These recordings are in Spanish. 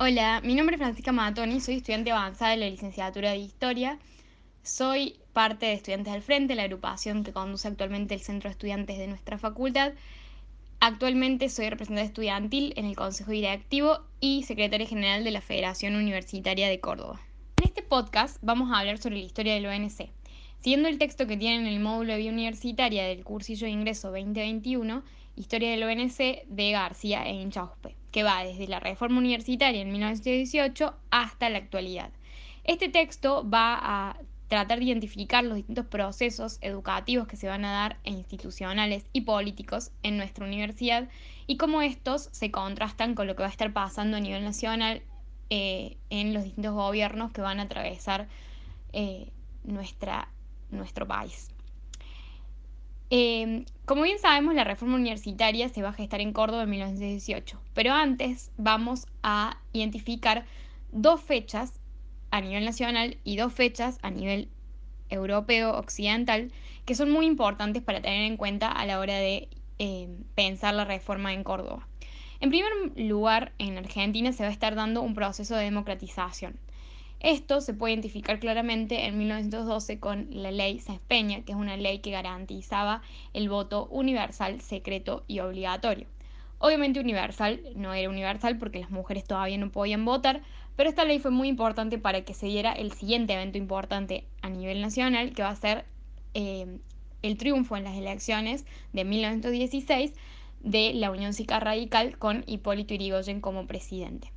Hola, mi nombre es Francisca Matoni, soy estudiante avanzada de la licenciatura de Historia. Soy parte de Estudiantes del Frente, la agrupación que conduce actualmente el centro de estudiantes de nuestra facultad. Actualmente soy representante estudiantil en el Consejo Directivo y secretaria general de la Federación Universitaria de Córdoba. En este podcast vamos a hablar sobre la historia del ONC. Siguiendo el texto que tiene en el módulo de Vía Universitaria del cursillo de ingreso 2021, Historia del ONC de García e Inchauspe que va desde la reforma universitaria en 1918 hasta la actualidad. Este texto va a tratar de identificar los distintos procesos educativos que se van a dar e institucionales y políticos en nuestra universidad y cómo estos se contrastan con lo que va a estar pasando a nivel nacional eh, en los distintos gobiernos que van a atravesar eh, nuestro país. Em, como bien sabemos, la reforma universitaria se va a gestar en Córdoba en 1918, pero antes vamos a identificar dos fechas a nivel nacional y dos fechas a nivel europeo occidental que son muy importantes para tener en cuenta a la hora de em, pensar la reforma en Córdoba. En primer lugar, en Argentina se va a estar dando un proceso de democratización. Esto se puede identificar claramente en 1912 con la ley Sáenz Peña, que es una ley que garantizaba el voto universal, secreto y obligatorio. Obviamente universal no era universal porque las mujeres todavía no podían votar, pero esta ley fue muy importante para que se diera el siguiente evento importante a nivel nacional, que va a ser eh, el triunfo en las elecciones de 1916 de la Unión Cívica Radical con Hipólito Yrigoyen como presidente.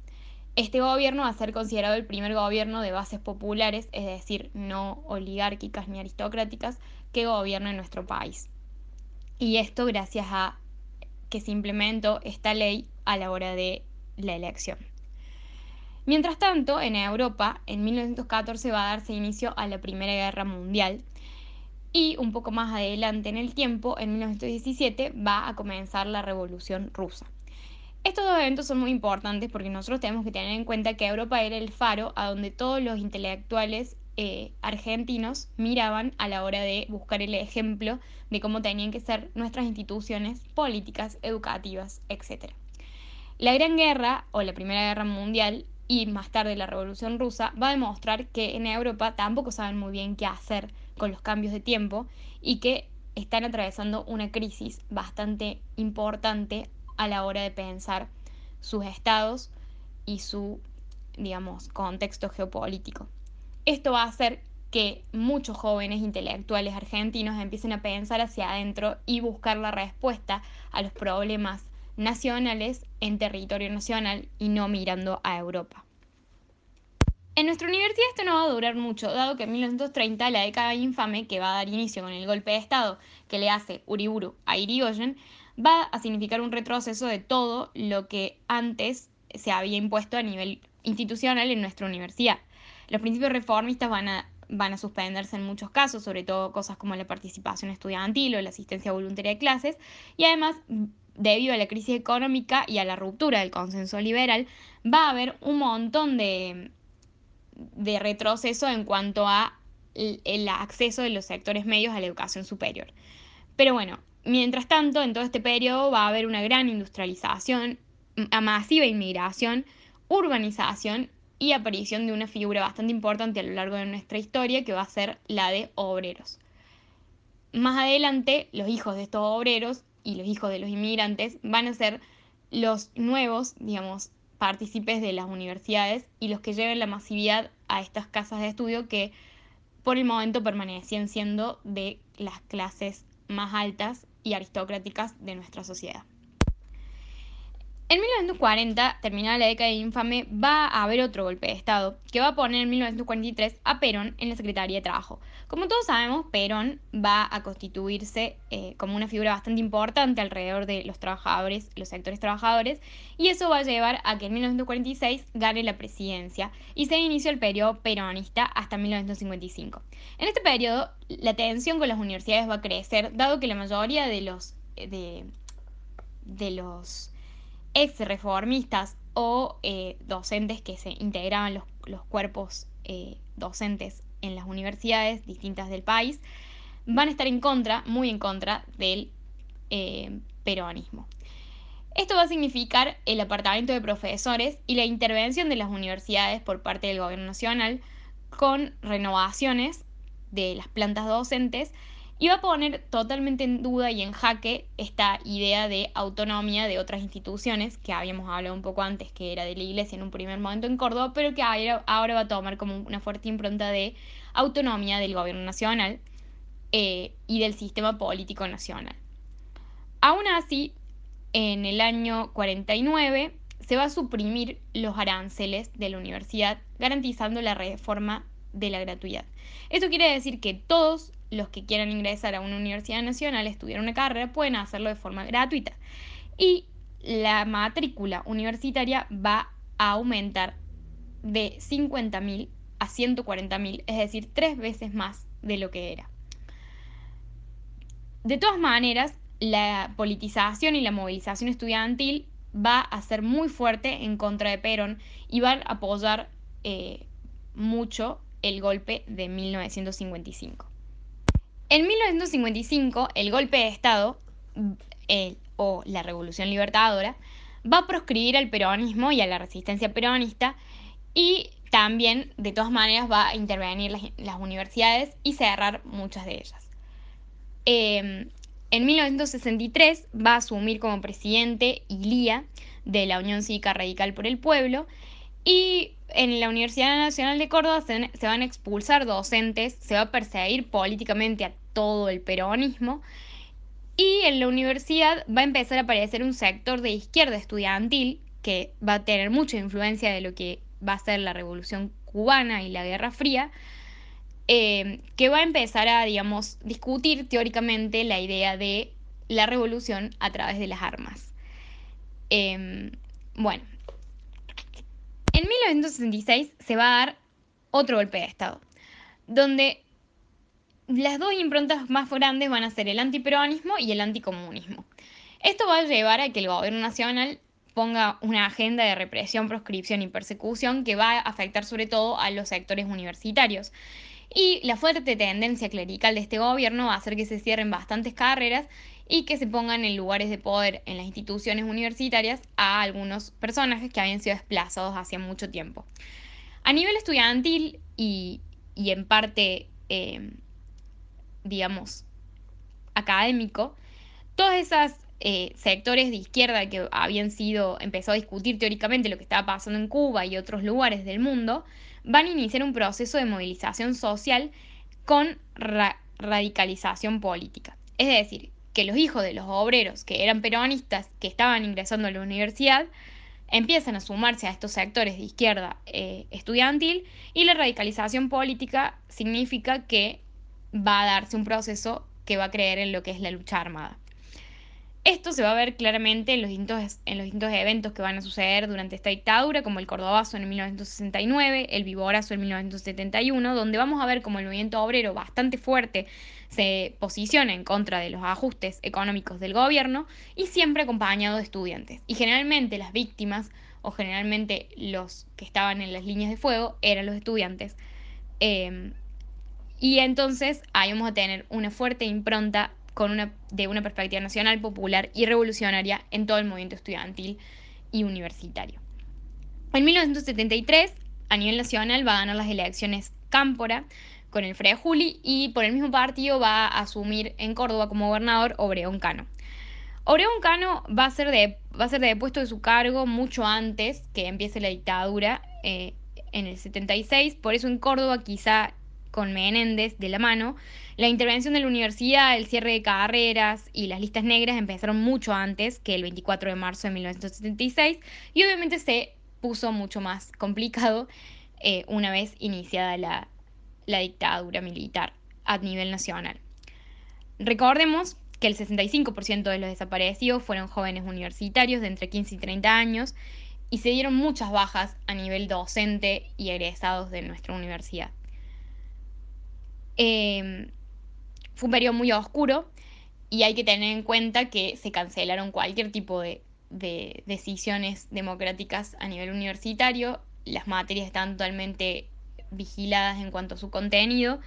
Este gobierno va a ser considerado el primer gobierno de bases populares, es decir, no oligárquicas ni aristocráticas, que gobierna en nuestro país. Y esto gracias a que se implementó esta ley a la hora de la elección. Mientras tanto, en Europa, en 1914 va a darse inicio a la Primera Guerra Mundial y un poco más adelante en el tiempo, en 1917, va a comenzar la Revolución Rusa. Estos dos eventos son muy importantes porque nosotros tenemos que tener en cuenta que Europa era el faro a donde todos los intelectuales eh, argentinos miraban a la hora de buscar el ejemplo de cómo tenían que ser nuestras instituciones políticas, educativas, etc. La Gran Guerra o la Primera Guerra Mundial y más tarde la Revolución Rusa va a demostrar que en Europa tampoco saben muy bien qué hacer con los cambios de tiempo y que están atravesando una crisis bastante importante a la hora de pensar sus estados y su, digamos, contexto geopolítico. Esto va a hacer que muchos jóvenes intelectuales argentinos empiecen a pensar hacia adentro y buscar la respuesta a los problemas nacionales en territorio nacional y no mirando a Europa. En nuestra universidad esto no va a durar mucho, dado que en 1930 la década infame que va a dar inicio con el golpe de Estado que le hace Uriburu a Irigoyen va a significar un retroceso de todo lo que antes se había impuesto a nivel institucional en nuestra universidad. Los principios reformistas van a, van a suspenderse en muchos casos, sobre todo cosas como la participación estudiantil o la asistencia voluntaria de clases, y además debido a la crisis económica y a la ruptura del consenso liberal, va a haber un montón de, de retroceso en cuanto a el acceso de los sectores medios a la educación superior. Pero bueno, Mientras tanto, en todo este periodo va a haber una gran industrialización, masiva inmigración, urbanización y aparición de una figura bastante importante a lo largo de nuestra historia que va a ser la de obreros. Más adelante, los hijos de estos obreros y los hijos de los inmigrantes van a ser los nuevos, digamos, partícipes de las universidades y los que lleven la masividad a estas casas de estudio que por el momento permanecían siendo de las clases más altas y aristocráticas de nuestra sociedad. En 1940, terminada la década infame, va a haber otro golpe de Estado, que va a poner en 1943 a Perón en la Secretaría de Trabajo. Como todos sabemos, Perón va a constituirse eh, como una figura bastante importante alrededor de los trabajadores, los sectores trabajadores, y eso va a llevar a que en 1946 gane la presidencia y se inició el periodo peronista hasta 1955. En este periodo, la tensión con las universidades va a crecer, dado que la mayoría de los... de, de los ex reformistas o eh, docentes que se integraban los, los cuerpos eh, docentes en las universidades distintas del país, van a estar en contra, muy en contra del eh, peronismo. Esto va a significar el apartamiento de profesores y la intervención de las universidades por parte del gobierno nacional con renovaciones de las plantas docentes va a poner totalmente en duda y en jaque esta idea de autonomía de otras instituciones que habíamos hablado un poco antes, que era de la iglesia en un primer momento en Córdoba, pero que ahora, va a tomar como una fuerte impronta de autonomía del gobierno nacional eh, y del sistema político nacional. Aún así, en el año 49 se va a suprimir los aranceles de la universidad, garantizando la reforma de la gratuidad. Esto quiere decir que todos los que quieran ingresar a una universidad nacional, estudiar una carrera, pueden hacerlo de forma gratuita. Y la matrícula universitaria va a aumentar de 50.000 a 140.000, es decir, tres veces más de lo que era. De todas maneras, la politización y la movilización estudiantil va a ser muy fuerte en contra de Perón y va a apoyar eh, mucho el golpe de 1955. En 1955, el golpe de Estado o la Revolución Libertadora va a proscribir al peronismo y a la resistencia peronista y también, de todas maneras, va a intervenir las, universidades y cerrar muchas de ellas. Em, en 1963 va a asumir como presidente Ilía de la Unión Cívica Radical por el Pueblo y en la Universidad Nacional de Córdoba se, van a expulsar docentes, se va a perseguir políticamente a todo el peronismo y en la universidad va a empezar a aparecer un sector de izquierda estudiantil que va a tener mucha influencia de lo que va a ser la Revolución Cubana y la Guerra Fría eh, que va a empezar a, digamos, discutir teóricamente la idea de la revolución a través de las armas. Em, bueno, en 1966 se va a dar otro golpe de Estado, donde las dos improntas más grandes van a ser el antiperonismo y el anticomunismo. Esto va a llevar a que el gobierno nacional ponga una agenda de represión, proscripción y persecución que va a afectar sobre todo a los sectores universitarios. Y la fuerte tendencia clerical de este gobierno va a hacer que se cierren bastantes carreras y que se pongan en lugares de poder en las instituciones universitarias a algunos personajes que habían sido desplazados hace mucho tiempo. A nivel estudiantil y, en parte, eh, digamos, académico, todos esos eh, sectores de izquierda que habían sido, empezó a discutir teóricamente lo que estaba pasando en Cuba y otros lugares del mundo, van a iniciar un proceso de movilización social con radicalización política. Es decir, que los hijos de los obreros que eran peronistas, que estaban ingresando a la universidad, empiezan a sumarse a estos sectores de izquierda eh, estudiantil y la radicalización política significa que va a darse un proceso que va a creer en lo que es la lucha armada. Esto se va a ver claramente en los, distintos, en los distintos eventos que van a suceder durante esta dictadura, como el Cordobazo en 1969, el Viborazo en 1971, donde vamos a ver como el movimiento obrero bastante fuerte se posiciona en contra de los ajustes económicos del gobierno y siempre acompañado de estudiantes. Y generalmente las víctimas o generalmente los que estaban en las líneas de fuego eran los estudiantes. Eh, y entonces ahí vamos a tener una fuerte impronta con una, de una perspectiva nacional, popular y revolucionaria en todo el movimiento estudiantil y universitario. En 1973, a nivel nacional, va a ganar las elecciones Cámpora con el Frei Juli y por el mismo partido va a asumir en Córdoba como gobernador Obregón Cano. Obregón Cano va a ser de, va a ser de depuesto de su cargo mucho antes que empiece la dictadura eh, en el 76, por eso en Córdoba quizá con Menéndez de la mano, la intervención de la universidad, el cierre de carreras y las listas negras empezaron mucho antes que el 24 de marzo de 1976 y obviamente se puso mucho más complicado eh, una vez iniciada la, la dictadura militar a nivel nacional. Recordemos que el 65% de los desaparecidos fueron jóvenes universitarios de entre 15 y 30 años y se dieron muchas bajas a nivel docente y egresados de nuestra universidad. Em, fue un periodo muy oscuro y hay que tener en cuenta que se cancelaron cualquier tipo de, decisiones democráticas a nivel universitario, las materias están totalmente vigiladas en cuanto a su contenido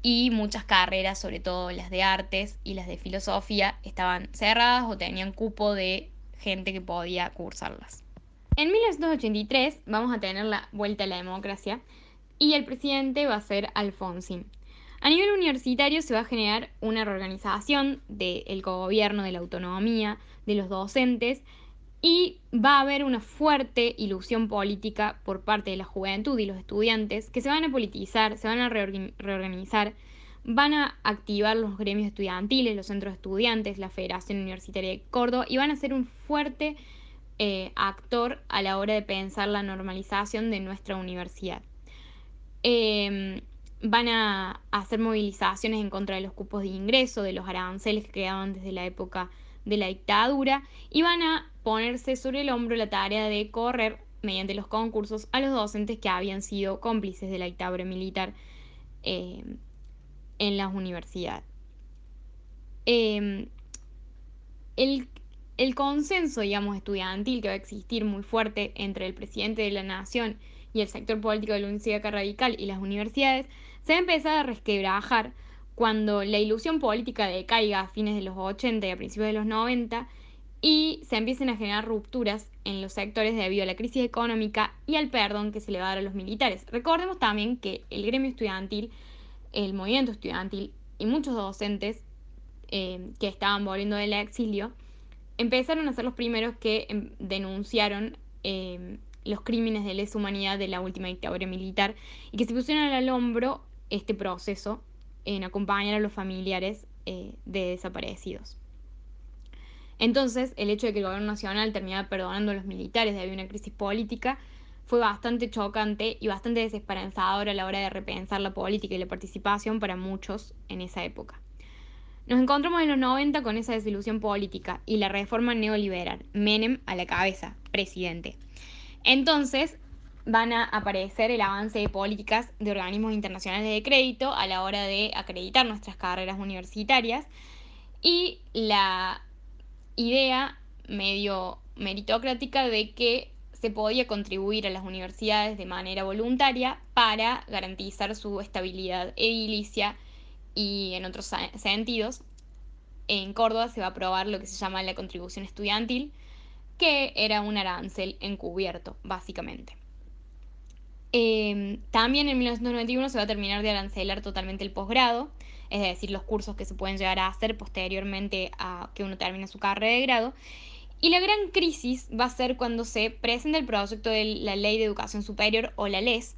y muchas carreras, sobre todo las de artes y las de filosofía, estaban cerradas o tenían cupo de gente que podía cursarlas. En 1983 vamos a tener la vuelta a la democracia y el presidente va a ser Alfonsín. A nivel universitario se va a generar una reorganización del gobierno, de la autonomía, de los docentes y va a haber una fuerte ilusión política por parte de la juventud y los estudiantes que se van a politizar, se van a reorganizar, van a activar los gremios estudiantiles, los centros de estudiantes, la Federación Universitaria de Córdoba y van a ser un fuerte eh, actor a la hora de pensar la normalización de nuestra universidad. Em, van a hacer movilizaciones en contra de los cupos de ingreso, de los aranceles que quedaban desde la época de la dictadura y van a ponerse sobre el hombro la tarea de correr mediante los concursos a los docentes que habían sido cómplices de la dictadura militar eh, en las universidades. Em, el, el, consenso, digamos, estudiantil que va a existir muy fuerte entre el presidente de la nación y el sector político de la Universidad Radical y las universidades se va a empezar a resquebrajar cuando la ilusión política decaiga a fines de los 80 y a principios de los 90 y se empiecen a generar rupturas en los sectores debido a la crisis económica y al perdón que se le va a dar a los militares. Recordemos también que el gremio estudiantil, el movimiento estudiantil y muchos docentes eh, que estaban volviendo del exilio empezaron a ser los primeros que em, denunciaron eh, los crímenes de lesa humanidad de la última dictadura militar y que se pusieron al hombro este proceso en acompañar a los familiares eh, de desaparecidos. Entonces, el hecho de que el gobierno nacional terminara perdonando a los militares debido a una crisis política fue bastante chocante y bastante desesperanzador a la hora de repensar la política y la participación para muchos en esa época. Nos encontramos en los 90 con esa desilusión política y la reforma neoliberal, Menem a la cabeza, presidente. Entonces, van a aparecer el avance de políticas de organismos internacionales de crédito a la hora de acreditar nuestras carreras universitarias y la idea medio meritocrática de que se podía contribuir a las universidades de manera voluntaria para garantizar su estabilidad edilicia y en otros sentidos. En Córdoba se va a aprobar lo que se llama la contribución estudiantil, que era un arancel encubierto, básicamente. Em, también en 1991 se va a terminar de arancelar totalmente el posgrado, es decir, los cursos que se pueden llegar a hacer posteriormente a que uno termine su carrera de grado. Y la gran crisis va a ser cuando se presenta el proyecto de la Ley de Educación Superior o la LES,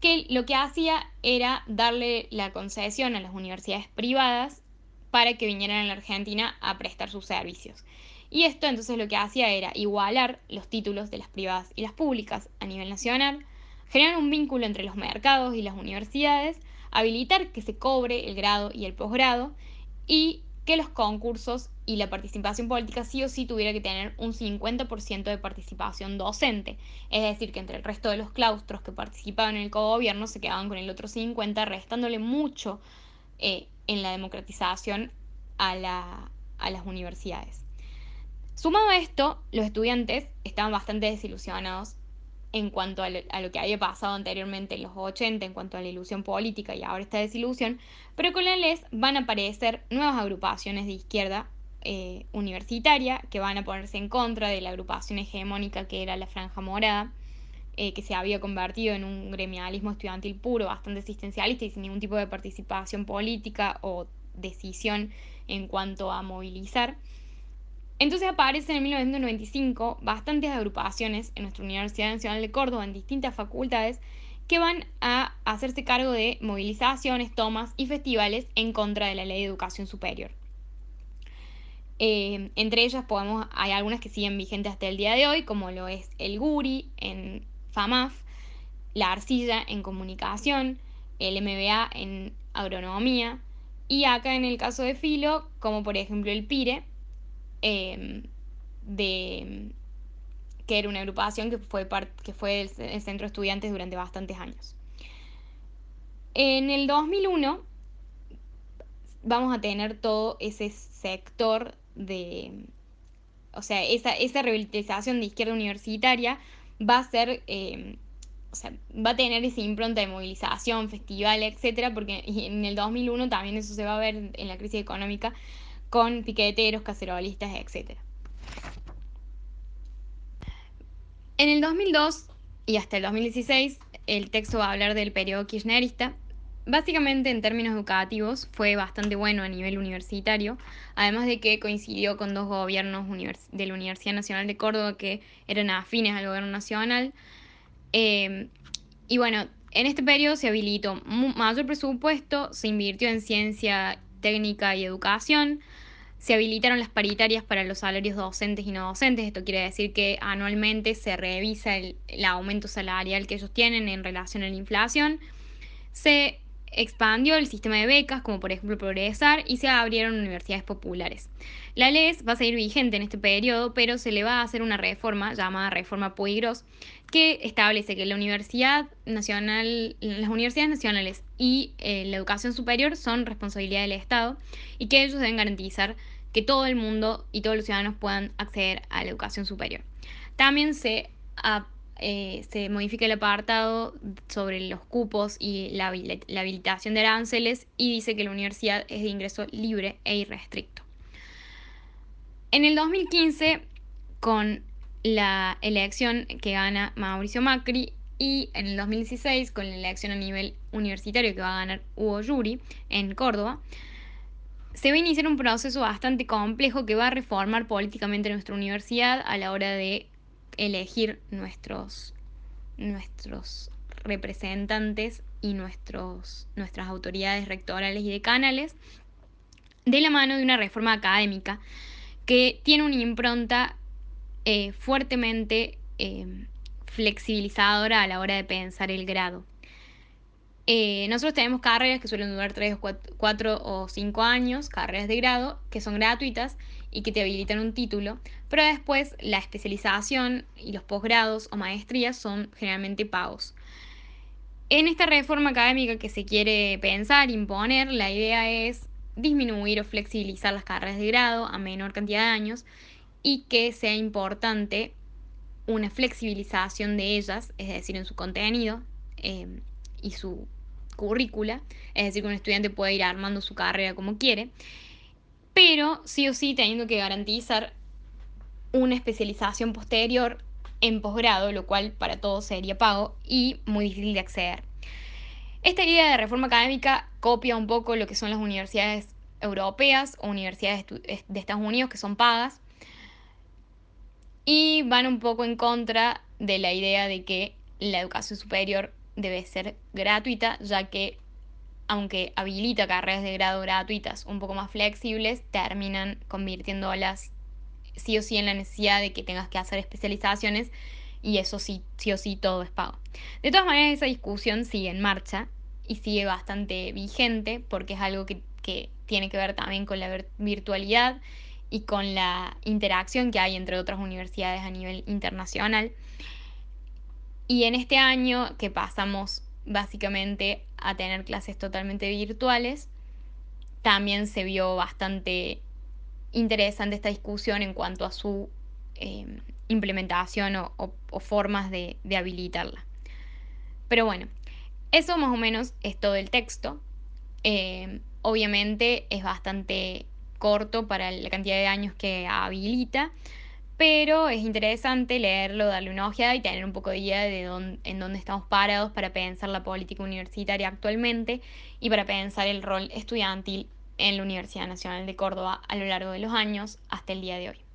que lo que hacía era darle la concesión a las universidades privadas para que vinieran a la Argentina a prestar sus servicios. Y esto entonces lo que hacía era igualar los títulos de las privadas y las públicas a nivel nacional, generar un vínculo entre los mercados y las universidades, habilitar que se cobre el grado y el posgrado y que los concursos y la participación política sí o sí tuviera que tener un 50% de participación docente. Es decir, que entre el resto de los claustros que participaban en el cogobierno se quedaban con el otro 50%, restándole mucho eh, en la democratización a, la, a las universidades. Sumado a esto, los estudiantes estaban bastante desilusionados en cuanto a lo, que había pasado anteriormente en los 80, en cuanto a la ilusión política y ahora esta desilusión, pero con la LES van a aparecer nuevas agrupaciones de izquierda eh, universitaria que van a ponerse en contra de la agrupación hegemónica que era la Franja Morada, eh, que se había convertido en un gremialismo estudiantil puro, bastante existencialista y sin ningún tipo de participación política o decisión en cuanto a movilizar. Entonces aparecen en 1995 bastantes agrupaciones en nuestra Universidad Nacional de Córdoba, en distintas facultades, que van a hacerse cargo de movilizaciones, tomas y festivales en contra de la ley de educación superior. Eh, entre ellas podemos, hay algunas que siguen vigentes hasta el día de hoy, como lo es el GURI en FAMAF, la Arcilla en comunicación, el MBA en agronomía, y acá en el caso de Filo, como por ejemplo el PIRE, Em, de, que era una agrupación que fue, que fue el, centro de estudiantes durante bastantes años. En el 2001 vamos a tener todo ese sector de, o sea, esa, esa revitalización de izquierda universitaria va a ser, em, o sea, va a tener esa impronta de movilización, festival, etcétera, porque en el 2001 también eso se va a ver en la crisis económica, con piqueteros, cacerolistas, etc. En el 2002 y hasta el 2016, el texto va a hablar del periodo kirchnerista. Básicamente, en términos educativos, fue bastante bueno a nivel universitario, además de que coincidió con dos gobiernos de la Universidad Nacional de Córdoba que eran afines al gobierno nacional. Eh, y bueno, en este periodo se habilitó mayor presupuesto, se invirtió en ciencia técnica y educación, se habilitaron las paritarias para los salarios docentes y no docentes. Esto quiere decir que anualmente se revisa el, aumento salarial que ellos tienen en relación a la inflación. Se expandió el sistema de becas, como por ejemplo Progresar, y se abrieron universidades populares. La LES va a seguir vigente en este periodo, pero se le va a hacer una reforma llamada Reforma Puigros, que establece que la Universidad Nacional, las universidades nacionales y eh, la educación superior son responsabilidad del Estado y que ellos deben garantizar que todo el mundo y todos los ciudadanos puedan acceder a la educación superior. También se, eh, se modifica el apartado sobre los cupos y la, la habilitación de aranceles y dice que la universidad es de ingreso libre e irrestricto. En el 2015, con la elección que gana Mauricio Macri y en el 2016 con la elección a nivel universitario que va a ganar Hugo Yuri en Córdoba, se va a iniciar un proceso bastante complejo que va a reformar políticamente nuestra universidad a la hora de elegir nuestros, nuestros representantes y nuestros, nuestras autoridades rectorales y decanales de la mano de una reforma académica que tiene una impronta eh, fuertemente eh, flexibilizadora a la hora de pensar el grado. Eh, nosotros tenemos carreras que suelen durar 3 o 4, o 5 años, carreras de grado, que son gratuitas y que te habilitan un título, pero después la especialización y los posgrados o maestrías son generalmente pagos. En esta reforma académica que se quiere pensar, imponer, la idea es disminuir o flexibilizar las carreras de grado a menor cantidad de años y que sea importante una flexibilización de ellas, es decir, en su contenido em, y su currícula, es decir, que un estudiante puede ir armando su carrera como quiere, pero sí o sí teniendo que garantizar una especialización posterior en posgrado, lo cual para todos sería pago y muy difícil de acceder. Esta idea de reforma académica copia un poco lo que son las universidades europeas o universidades de Estados Unidos que son pagas, y van un poco en contra de la idea de que la educación superior debe ser gratuita, ya que aunque habilita carreras de grado gratuitas un poco más flexibles, terminan convirtiéndolas sí o sí en la necesidad de que tengas que hacer especializaciones y eso sí, sí o sí todo es pago. De todas maneras, esa discusión sigue en marcha y sigue bastante vigente porque es algo que, que tiene que ver también con la virtualidad y con la interacción que hay entre otras universidades a nivel internacional. Y en este año que pasamos básicamente a tener clases totalmente virtuales, también se vio bastante interesante esta discusión en cuanto a su em, implementación o, formas de, habilitarla. Pero bueno, eso más o menos es todo el texto. Em, obviamente es bastante corto para la cantidad de años que habilita, pero es interesante leerlo, darle una ojeada y tener un poco de idea de dónde, en dónde estamos parados para pensar la política universitaria actualmente y para pensar el rol estudiantil en la Universidad Nacional de Córdoba a lo largo de los años hasta el día de hoy.